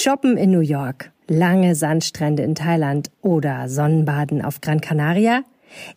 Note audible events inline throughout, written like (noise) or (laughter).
Shoppen in New York, lange Sandstrände in Thailand oder Sonnenbaden auf Gran Canaria?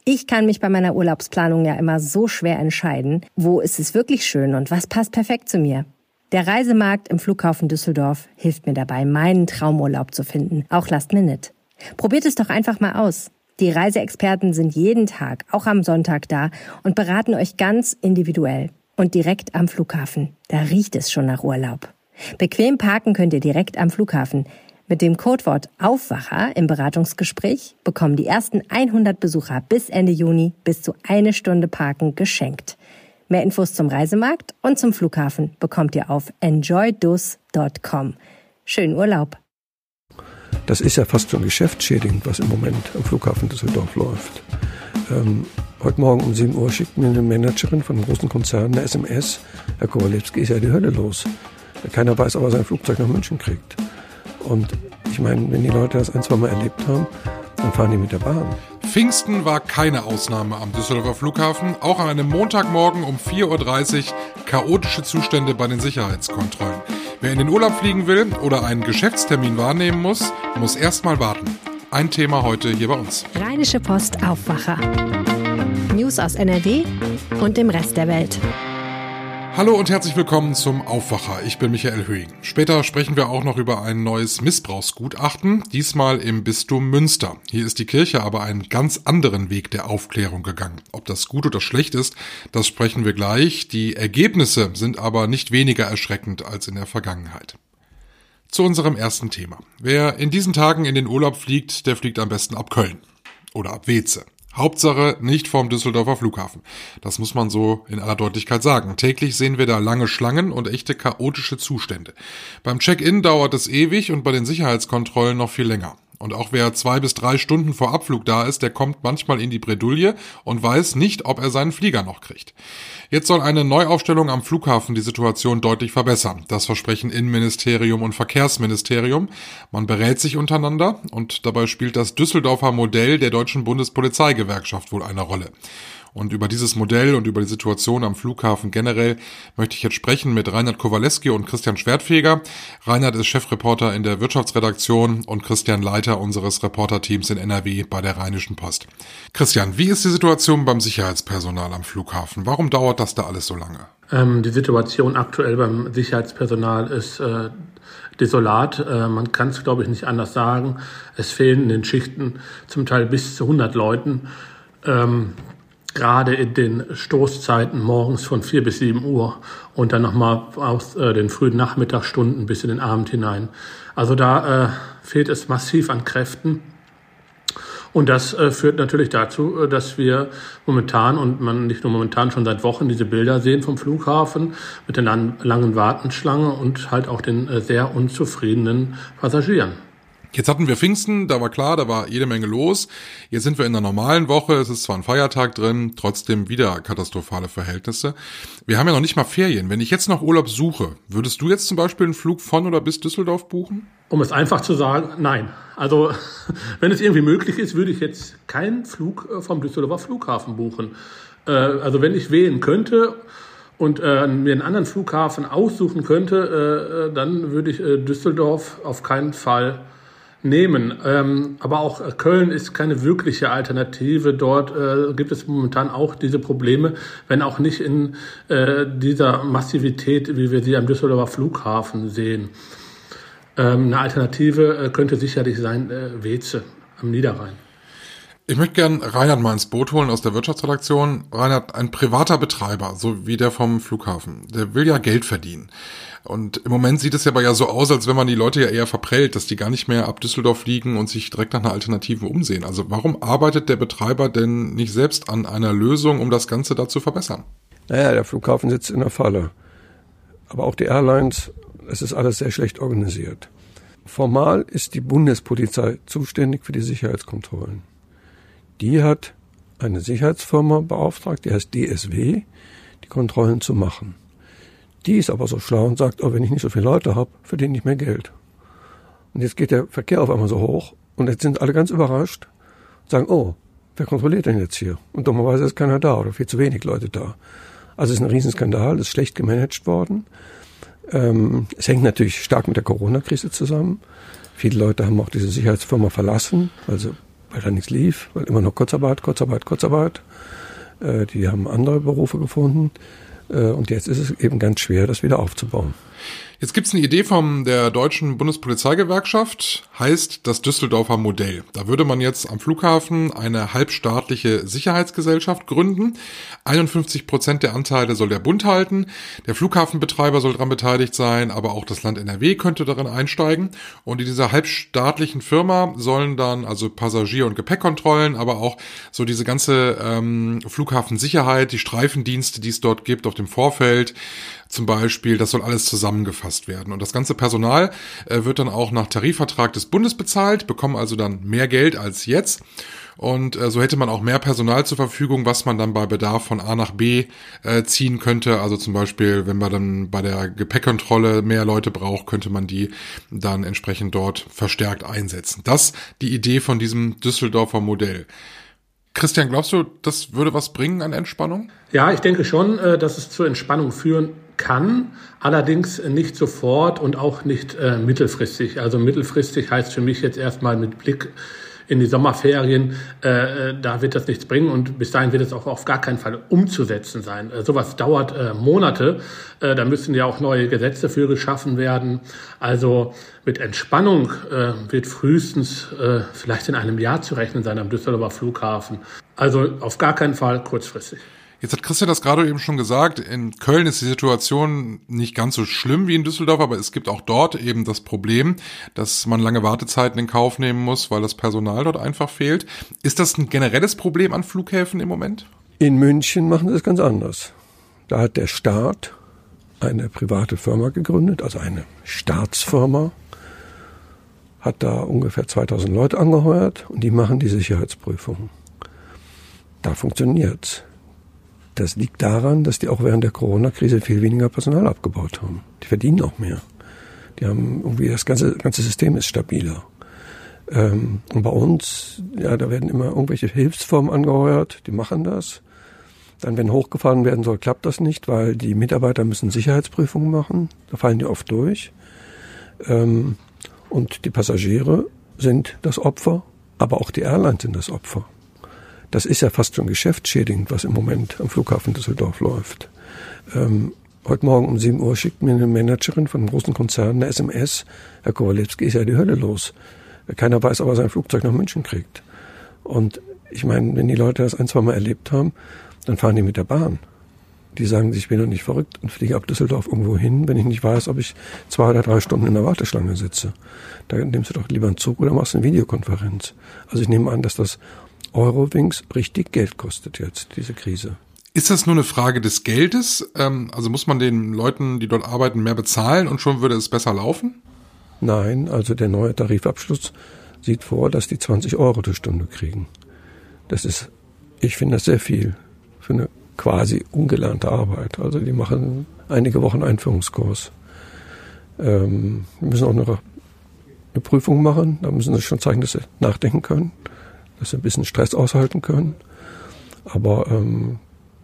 Ich kann mich bei meiner Urlaubsplanung ja immer so schwer entscheiden, wo ist es wirklich schön und was passt perfekt zu mir. Der Reisemarkt im Flughafen Düsseldorf hilft mir dabei, meinen Traumurlaub zu finden, auch Last Minute. Probiert es doch einfach mal aus. Die Reiseexperten sind jeden Tag, auch am Sonntag da und beraten euch ganz individuell und direkt am Flughafen. Da riecht es schon nach Urlaub. Bequem parken könnt ihr direkt am Flughafen. Mit dem Codewort Aufwacher im Beratungsgespräch bekommen die ersten 100 Besucher bis Ende Juni bis zu eine Stunde Parken geschenkt. Mehr Infos zum Reisemarkt und zum Flughafen bekommt ihr auf enjoydus.com. Schönen Urlaub! Das ist ja fast schon geschäftsschädigend, was im Moment am Flughafen Düsseldorf läuft. Ähm, heute Morgen um 7 Uhr schickt mir eine Managerin von einem großen Konzern eine SMS. Herr Kowalewski ist ja die Hölle los. Keiner weiß, ob er sein Flugzeug nach München kriegt. Und ich meine, wenn die Leute das ein, zwei Mal erlebt haben, dann fahren die mit der Bahn. Pfingsten war keine Ausnahme am Düsseldorfer Flughafen. Auch an einem Montagmorgen um 4.30 Uhr chaotische Zustände bei den Sicherheitskontrollen. Wer in den Urlaub fliegen will oder einen Geschäftstermin wahrnehmen muss, muss erstmal warten. Ein Thema heute hier bei uns. Rheinische Post Aufwacher. News aus NRW und dem Rest der Welt. Hallo und herzlich willkommen zum Aufwacher. Ich bin Michael Höhing. Später sprechen wir auch noch über ein neues Missbrauchsgutachten, diesmal im Bistum Münster. Hier ist die Kirche aber einen ganz anderen Weg der Aufklärung gegangen. Ob das gut oder schlecht ist, das sprechen wir gleich. Die Ergebnisse sind aber nicht weniger erschreckend als in der Vergangenheit. Zu unserem ersten Thema. Wer in diesen Tagen in den Urlaub fliegt, der fliegt am besten ab Köln oder ab Weze. Hauptsache nicht vom Düsseldorfer Flughafen. Das muss man so in aller Deutlichkeit sagen. Täglich sehen wir da lange Schlangen und echte chaotische Zustände. Beim Check-in dauert es ewig und bei den Sicherheitskontrollen noch viel länger. Und auch wer zwei bis drei Stunden vor Abflug da ist, der kommt manchmal in die Bredouille und weiß nicht, ob er seinen Flieger noch kriegt. Jetzt soll eine Neuaufstellung am Flughafen die Situation deutlich verbessern. Das versprechen Innenministerium und Verkehrsministerium. Man berät sich untereinander und dabei spielt das Düsseldorfer Modell der deutschen Bundespolizeigewerkschaft wohl eine Rolle. Und über dieses Modell und über die Situation am Flughafen generell möchte ich jetzt sprechen mit Reinhard Kowaleski und Christian Schwertfeger. Reinhard ist Chefreporter in der Wirtschaftsredaktion und Christian Leiter unseres Reporterteams in NRW bei der Rheinischen Post. Christian, wie ist die Situation beim Sicherheitspersonal am Flughafen? Warum dauert das da alles so lange? Ähm, die Situation aktuell beim Sicherheitspersonal ist äh, desolat. Äh, man kann es, glaube ich, nicht anders sagen. Es fehlen in den Schichten zum Teil bis zu 100 Leuten. Ähm, gerade in den Stoßzeiten morgens von vier bis sieben Uhr und dann nochmal aus äh, den frühen Nachmittagsstunden bis in den Abend hinein. Also da äh, fehlt es massiv an Kräften. Und das äh, führt natürlich dazu, äh, dass wir momentan und man nicht nur momentan schon seit Wochen diese Bilder sehen vom Flughafen mit der langen Wartenschlange und halt auch den äh, sehr unzufriedenen Passagieren. Jetzt hatten wir Pfingsten, da war klar, da war jede Menge los. Jetzt sind wir in der normalen Woche, es ist zwar ein Feiertag drin, trotzdem wieder katastrophale Verhältnisse. Wir haben ja noch nicht mal Ferien. Wenn ich jetzt noch Urlaub suche, würdest du jetzt zum Beispiel einen Flug von oder bis Düsseldorf buchen? Um es einfach zu sagen, nein. Also (laughs) wenn es irgendwie möglich ist, würde ich jetzt keinen Flug äh, vom Düsseldorfer Flughafen buchen. Äh, also wenn ich wählen könnte, und äh, mir einen anderen Flughafen aussuchen könnte, äh, dann würde ich äh, Düsseldorf auf keinen Fall nehmen. Ähm, aber auch Köln ist keine wirkliche Alternative. Dort äh, gibt es momentan auch diese Probleme, wenn auch nicht in äh, dieser Massivität, wie wir sie am Düsseldorfer Flughafen sehen. Ähm, eine Alternative äh, könnte sicherlich sein äh, Weze am Niederrhein. Ich möchte gern Reinhard mal ins Boot holen aus der Wirtschaftsredaktion. Reinhard, ein privater Betreiber, so wie der vom Flughafen, der will ja Geld verdienen. Und im Moment sieht es ja aber ja so aus, als wenn man die Leute ja eher verprellt, dass die gar nicht mehr ab Düsseldorf fliegen und sich direkt nach einer Alternative umsehen. Also warum arbeitet der Betreiber denn nicht selbst an einer Lösung, um das Ganze da zu verbessern? Naja, der Flughafen sitzt in der Falle. Aber auch die Airlines, es ist alles sehr schlecht organisiert. Formal ist die Bundespolizei zuständig für die Sicherheitskontrollen. Die hat eine Sicherheitsfirma beauftragt, die heißt DSW, die Kontrollen zu machen. Die ist aber so schlau und sagt, oh, wenn ich nicht so viele Leute habe, verdiene ich mehr Geld. Und jetzt geht der Verkehr auf einmal so hoch und jetzt sind alle ganz überrascht und sagen, oh, wer kontrolliert denn jetzt hier? Und dummerweise ist keiner da oder viel zu wenig Leute da. Also es ist ein Riesenskandal, das ist schlecht gemanagt worden. Ähm, es hängt natürlich stark mit der Corona-Krise zusammen. Viele Leute haben auch diese Sicherheitsfirma verlassen, also weil da nichts lief, weil immer noch Kurzarbeit, Kurzarbeit, Kurzarbeit. Äh, die haben andere Berufe gefunden. Äh, und jetzt ist es eben ganz schwer, das wieder aufzubauen. Jetzt gibt es eine Idee von der Deutschen Bundespolizeigewerkschaft, heißt das Düsseldorfer Modell. Da würde man jetzt am Flughafen eine halbstaatliche Sicherheitsgesellschaft gründen. 51 Prozent der Anteile soll der Bund halten. Der Flughafenbetreiber soll daran beteiligt sein, aber auch das Land NRW könnte darin einsteigen. Und in dieser halbstaatlichen Firma sollen dann also Passagier- und Gepäckkontrollen, aber auch so diese ganze ähm, Flughafensicherheit, die Streifendienste, die es dort gibt auf dem Vorfeld, zum Beispiel, das soll alles zusammengefasst werden. Und das ganze Personal äh, wird dann auch nach Tarifvertrag des Bundes bezahlt, bekommen also dann mehr Geld als jetzt. Und äh, so hätte man auch mehr Personal zur Verfügung, was man dann bei Bedarf von A nach B äh, ziehen könnte. Also zum Beispiel, wenn man dann bei der Gepäckkontrolle mehr Leute braucht, könnte man die dann entsprechend dort verstärkt einsetzen. Das die Idee von diesem Düsseldorfer Modell. Christian, glaubst du, das würde was bringen an Entspannung? Ja, ich denke schon, äh, dass es zur Entspannung führen kann, allerdings nicht sofort und auch nicht äh, mittelfristig. Also mittelfristig heißt für mich jetzt erstmal mit Blick in die Sommerferien, äh, äh, da wird das nichts bringen und bis dahin wird es auch auf gar keinen Fall umzusetzen sein. Äh, sowas dauert äh, Monate, äh, da müssen ja auch neue Gesetze für geschaffen werden. Also mit Entspannung äh, wird frühestens äh, vielleicht in einem Jahr zu rechnen sein am Düsseldorfer Flughafen. Also auf gar keinen Fall kurzfristig. Jetzt hat Christian das gerade eben schon gesagt, in Köln ist die Situation nicht ganz so schlimm wie in Düsseldorf, aber es gibt auch dort eben das Problem, dass man lange Wartezeiten in Kauf nehmen muss, weil das Personal dort einfach fehlt. Ist das ein generelles Problem an Flughäfen im Moment? In München machen sie es ganz anders. Da hat der Staat eine private Firma gegründet, also eine Staatsfirma, hat da ungefähr 2000 Leute angeheuert und die machen die Sicherheitsprüfungen. Da funktioniert's. Das liegt daran, dass die auch während der Corona-Krise viel weniger Personal abgebaut haben. Die verdienen auch mehr. Die haben irgendwie das ganze, ganze System ist stabiler. Ähm, und bei uns, ja, da werden immer irgendwelche Hilfsformen angeheuert, die machen das. Dann, wenn hochgefahren werden soll, klappt das nicht, weil die Mitarbeiter müssen Sicherheitsprüfungen machen. Da fallen die oft durch. Ähm, und die Passagiere sind das Opfer, aber auch die Airlines sind das Opfer. Das ist ja fast schon geschäftsschädigend, was im Moment am Flughafen Düsseldorf läuft. Ähm, heute Morgen um 7 Uhr schickt mir eine Managerin von einem großen Konzern eine SMS. Herr Kowalewski ist ja die Hölle los. Keiner weiß, ob er sein Flugzeug nach München kriegt. Und ich meine, wenn die Leute das ein, zwei Mal erlebt haben, dann fahren die mit der Bahn. Die sagen sich, ich bin doch nicht verrückt und fliege ab Düsseldorf irgendwo hin, wenn ich nicht weiß, ob ich zwei oder drei Stunden in der Warteschlange sitze. Da nimmst du doch lieber einen Zug oder machst eine Videokonferenz. Also ich nehme an, dass das Eurowings richtig Geld kostet jetzt, diese Krise. Ist das nur eine Frage des Geldes? Ähm, also muss man den Leuten, die dort arbeiten, mehr bezahlen und schon würde es besser laufen? Nein, also der neue Tarifabschluss sieht vor, dass die 20 Euro die Stunde kriegen. Das ist, ich finde das sehr viel für eine quasi ungelernte Arbeit. Also die machen einige Wochen Einführungskurs. Ähm, müssen auch noch eine Prüfung machen, da müssen sie schon zeigen, dass sie nachdenken können dass sie ein bisschen Stress aushalten können. Aber ähm,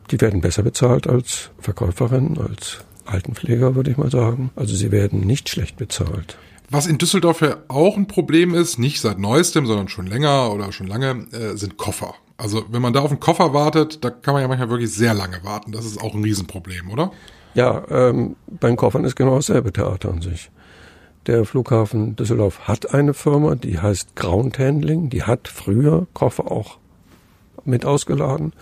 die werden besser bezahlt als Verkäuferin, als Altenpfleger, würde ich mal sagen. Also sie werden nicht schlecht bezahlt. Was in Düsseldorf ja auch ein Problem ist, nicht seit neuestem, sondern schon länger oder schon lange, äh, sind Koffer. Also wenn man da auf einen Koffer wartet, da kann man ja manchmal wirklich sehr lange warten. Das ist auch ein Riesenproblem, oder? Ja, ähm, beim Koffern ist genau dasselbe Theater an sich. Der Flughafen Düsseldorf hat eine Firma, die heißt Ground Handling. Die hat früher Koffer auch mit ausgeladen,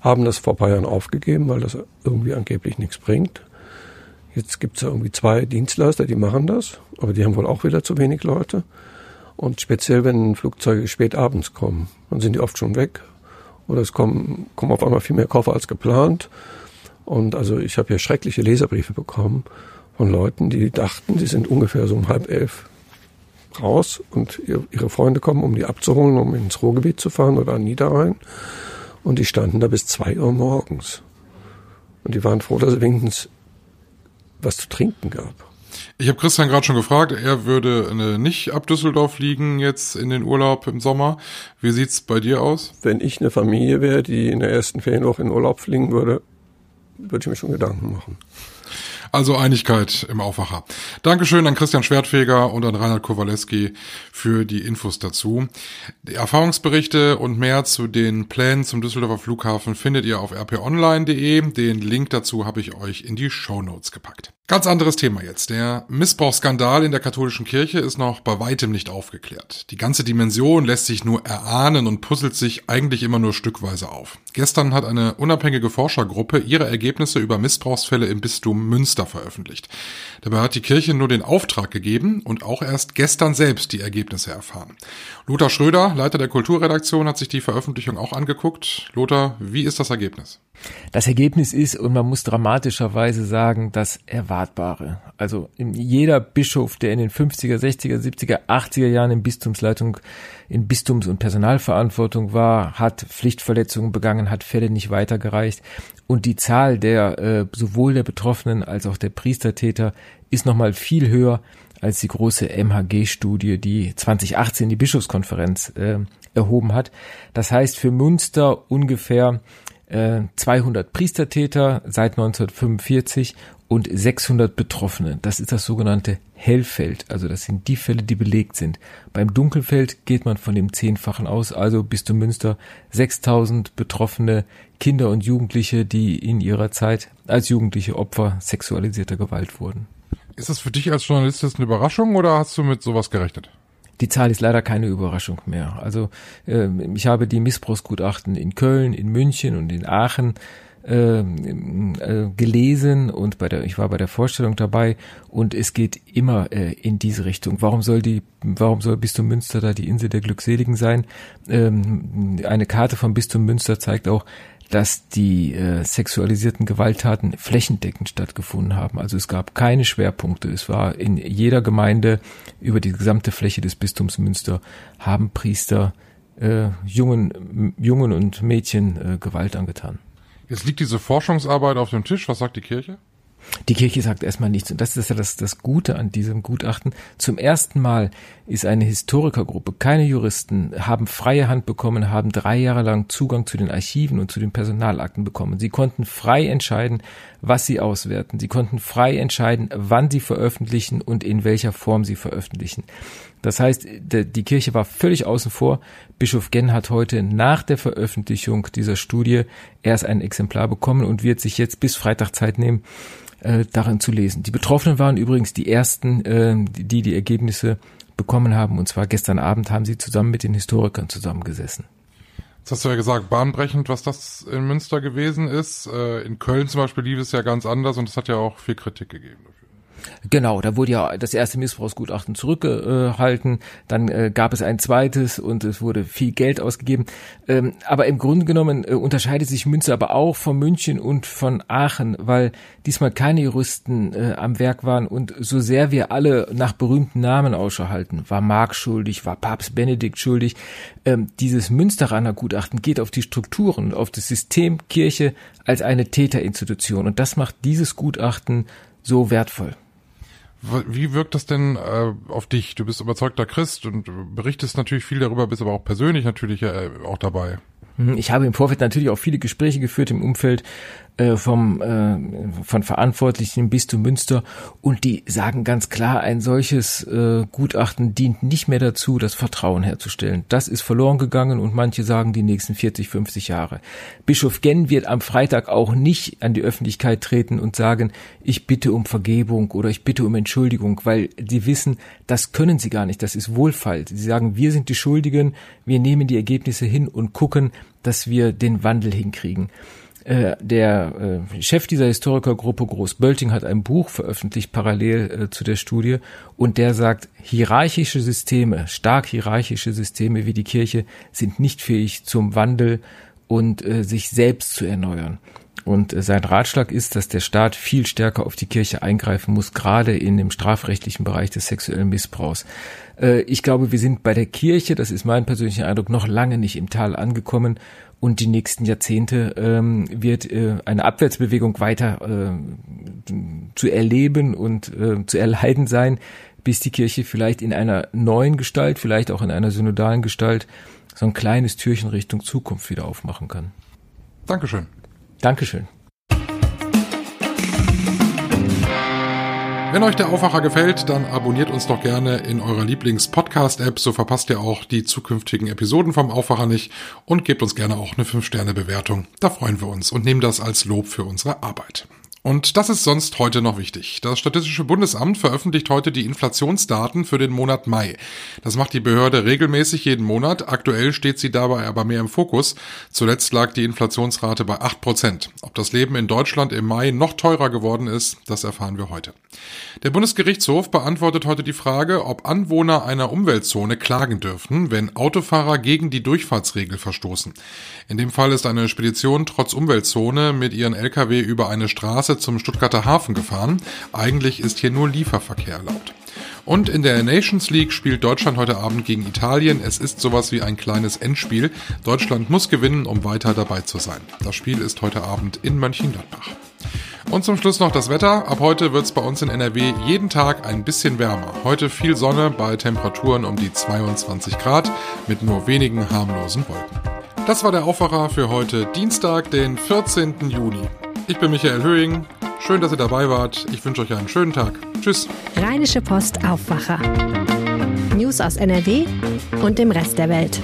haben das vor paar Jahren aufgegeben, weil das irgendwie angeblich nichts bringt. Jetzt gibt es ja irgendwie zwei Dienstleister, die machen das, aber die haben wohl auch wieder zu wenig Leute. Und speziell, wenn Flugzeuge spät abends kommen, dann sind die oft schon weg. Oder es kommen, kommen auf einmal viel mehr Koffer als geplant. Und also ich habe hier schreckliche Leserbriefe bekommen von Leuten, die dachten, sie sind ungefähr so um halb elf raus und ihre Freunde kommen, um die abzuholen, um ins Ruhrgebiet zu fahren oder an Niederrhein. Und die standen da bis zwei Uhr morgens. Und die waren froh, dass es wenigstens was zu trinken gab. Ich habe Christian gerade schon gefragt, er würde nicht ab Düsseldorf fliegen jetzt in den Urlaub im Sommer. Wie sieht's bei dir aus? Wenn ich eine Familie wäre, die in der ersten Ferienwoche in Urlaub fliegen würde, würde ich mir schon Gedanken machen. Also Einigkeit im Aufwacher. Dankeschön an Christian Schwertfeger und an Reinhard Kowaleski für die Infos dazu. Die Erfahrungsberichte und mehr zu den Plänen zum Düsseldorfer Flughafen findet ihr auf rponline.de. Den Link dazu habe ich euch in die Show Notes gepackt. Ganz anderes Thema jetzt. Der Missbrauchsskandal in der katholischen Kirche ist noch bei weitem nicht aufgeklärt. Die ganze Dimension lässt sich nur erahnen und puzzelt sich eigentlich immer nur stückweise auf. Gestern hat eine unabhängige Forschergruppe ihre Ergebnisse über Missbrauchsfälle im Bistum Münster veröffentlicht. Dabei hat die Kirche nur den Auftrag gegeben und auch erst gestern selbst die Ergebnisse erfahren. Lothar Schröder, Leiter der Kulturredaktion, hat sich die Veröffentlichung auch angeguckt. Lothar, wie ist das Ergebnis? Das Ergebnis ist, und man muss dramatischerweise sagen, das Erwartbare. Also jeder Bischof, der in den 50er, 60er, 70er, 80er Jahren in Bistumsleitung, in Bistums- und Personalverantwortung war, hat Pflichtverletzungen begangen, hat Fälle nicht weitergereicht. Und die Zahl der äh, sowohl der Betroffenen als auch der Priestertäter ist nochmal viel höher als die große MHG-Studie, die 2018 die Bischofskonferenz äh, erhoben hat. Das heißt für Münster ungefähr 200 äh, Priestertäter seit 1945 und 600 Betroffene. Das ist das sogenannte Hellfeld. Also das sind die Fälle, die belegt sind. Beim Dunkelfeld geht man von dem Zehnfachen aus. Also bis zu Münster 6000 betroffene Kinder und Jugendliche, die in ihrer Zeit als jugendliche Opfer sexualisierter Gewalt wurden. Ist das für dich als Journalist jetzt eine Überraschung oder hast du mit sowas gerechnet? Die Zahl ist leider keine Überraschung mehr. Also äh, ich habe die Missbrauchsgutachten in Köln, in München und in Aachen äh, äh, gelesen und bei der ich war bei der Vorstellung dabei und es geht immer äh, in diese Richtung. Warum soll die warum soll Bistum Münster da die Insel der Glückseligen sein? Ähm, eine Karte von Bistum Münster zeigt auch, dass die äh, sexualisierten Gewalttaten flächendeckend stattgefunden haben. Also es gab keine Schwerpunkte. Es war in jeder Gemeinde über die gesamte Fläche des Bistums Münster haben Priester äh, Jungen, Jungen und Mädchen äh, Gewalt angetan. Jetzt liegt diese Forschungsarbeit auf dem Tisch. Was sagt die Kirche? Die Kirche sagt erstmal nichts. Und das ist ja das, das Gute an diesem Gutachten. Zum ersten Mal ist eine Historikergruppe, keine Juristen, haben freie Hand bekommen, haben drei Jahre lang Zugang zu den Archiven und zu den Personalakten bekommen. Sie konnten frei entscheiden, was sie auswerten. Sie konnten frei entscheiden, wann sie veröffentlichen und in welcher Form sie veröffentlichen. Das heißt, die Kirche war völlig außen vor. Bischof Genn hat heute nach der Veröffentlichung dieser Studie erst ein Exemplar bekommen und wird sich jetzt bis Freitag Zeit nehmen, äh, darin zu lesen. Die Betroffenen waren übrigens die ersten, äh, die die Ergebnisse bekommen haben. Und zwar gestern Abend haben sie zusammen mit den Historikern zusammengesessen. Jetzt hast du ja gesagt, bahnbrechend, was das in Münster gewesen ist. Äh, in Köln zum Beispiel lief es ja ganz anders und es hat ja auch viel Kritik gegeben. Genau, da wurde ja das erste Missbrauchsgutachten zurückgehalten, dann äh, gab es ein zweites und es wurde viel Geld ausgegeben. Ähm, aber im Grunde genommen äh, unterscheidet sich Münster aber auch von München und von Aachen, weil diesmal keine Juristen äh, am Werk waren und so sehr wir alle nach berühmten Namen Ausschau halten, war Mark schuldig, war Papst Benedikt schuldig, ähm, dieses Münsteraner Gutachten geht auf die Strukturen, auf das System Kirche als eine Täterinstitution und das macht dieses Gutachten so wertvoll. Wie wirkt das denn äh, auf dich? Du bist überzeugter Christ und berichtest natürlich viel darüber, bist aber auch persönlich natürlich äh, auch dabei. Ich habe im Vorfeld natürlich auch viele Gespräche geführt im Umfeld äh, vom, äh, von Verantwortlichen im Bistum Münster und die sagen ganz klar, ein solches äh, Gutachten dient nicht mehr dazu, das Vertrauen herzustellen. Das ist verloren gegangen und manche sagen die nächsten 40, 50 Jahre. Bischof Genn wird am Freitag auch nicht an die Öffentlichkeit treten und sagen, ich bitte um Vergebung oder ich bitte um Entschuldigung, weil die wissen, das können sie gar nicht, das ist Wohlfall. Sie sagen, wir sind die Schuldigen, wir nehmen die Ergebnisse hin und gucken, dass wir den Wandel hinkriegen. Äh, der äh, Chef dieser Historikergruppe Groß-Bölting hat ein Buch veröffentlicht parallel äh, zu der Studie und der sagt, hierarchische Systeme, stark hierarchische Systeme wie die Kirche sind nicht fähig zum Wandel und sich selbst zu erneuern. Und sein Ratschlag ist, dass der Staat viel stärker auf die Kirche eingreifen muss, gerade in dem strafrechtlichen Bereich des sexuellen Missbrauchs. Äh, ich glaube, wir sind bei der Kirche, das ist mein persönlicher Eindruck, noch lange nicht im Tal angekommen und die nächsten Jahrzehnte ähm, wird äh, eine Abwärtsbewegung weiter äh, zu erleben und äh, zu erleiden sein, bis die Kirche vielleicht in einer neuen Gestalt, vielleicht auch in einer synodalen Gestalt, so ein kleines Türchen Richtung Zukunft wieder aufmachen kann. Dankeschön. Dankeschön. Wenn euch der Aufwacher gefällt, dann abonniert uns doch gerne in eurer Lieblings-Podcast-App, so verpasst ihr auch die zukünftigen Episoden vom Aufwacher nicht und gebt uns gerne auch eine 5-Sterne-Bewertung. Da freuen wir uns und nehmen das als Lob für unsere Arbeit. Und das ist sonst heute noch wichtig. Das Statistische Bundesamt veröffentlicht heute die Inflationsdaten für den Monat Mai. Das macht die Behörde regelmäßig jeden Monat. Aktuell steht sie dabei aber mehr im Fokus. Zuletzt lag die Inflationsrate bei 8 Prozent. Ob das Leben in Deutschland im Mai noch teurer geworden ist, das erfahren wir heute. Der Bundesgerichtshof beantwortet heute die Frage, ob Anwohner einer Umweltzone klagen dürfen, wenn Autofahrer gegen die Durchfahrtsregel verstoßen. In dem Fall ist eine Spedition trotz Umweltzone mit ihren Lkw über eine Straße zum Stuttgarter Hafen gefahren. Eigentlich ist hier nur Lieferverkehr erlaubt. Und in der Nations League spielt Deutschland heute Abend gegen Italien. Es ist sowas wie ein kleines Endspiel. Deutschland muss gewinnen, um weiter dabei zu sein. Das Spiel ist heute Abend in Mönchengladbach. Und zum Schluss noch das Wetter. Ab heute wird es bei uns in NRW jeden Tag ein bisschen wärmer. Heute viel Sonne bei Temperaturen um die 22 Grad mit nur wenigen harmlosen Wolken. Das war der Aufwacher für heute Dienstag, den 14. Juni. Ich bin Michael Höhing. Schön, dass ihr dabei wart. Ich wünsche euch einen schönen Tag. Tschüss. Rheinische Post Aufwacher. News aus NRW und dem Rest der Welt.